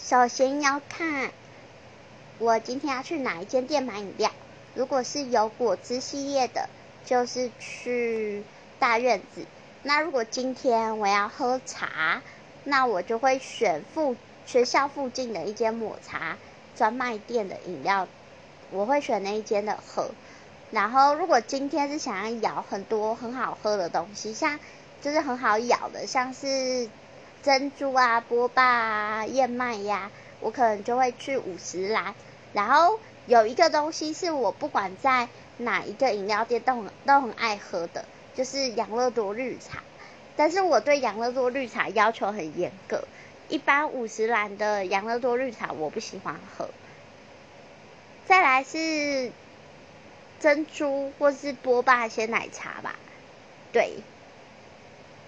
首先要看我今天要去哪一间店买饮料。如果是有果汁系列的，就是去大院子。那如果今天我要喝茶，那我就会选附学校附近的一间抹茶专卖店的饮料，我会选那一间的喝。然后如果今天是想要咬很多很好喝的东西，像就是很好咬的，像是珍珠啊、波霸啊、燕麦呀，我可能就会去五十兰。然后有一个东西是我不管在哪一个饮料店都很都很爱喝的，就是养乐多绿茶。但是我对养乐多绿茶要求很严格，一般五十兰的养乐多绿茶我不喜欢喝。再来是珍珠或是波霸鲜奶茶吧，对，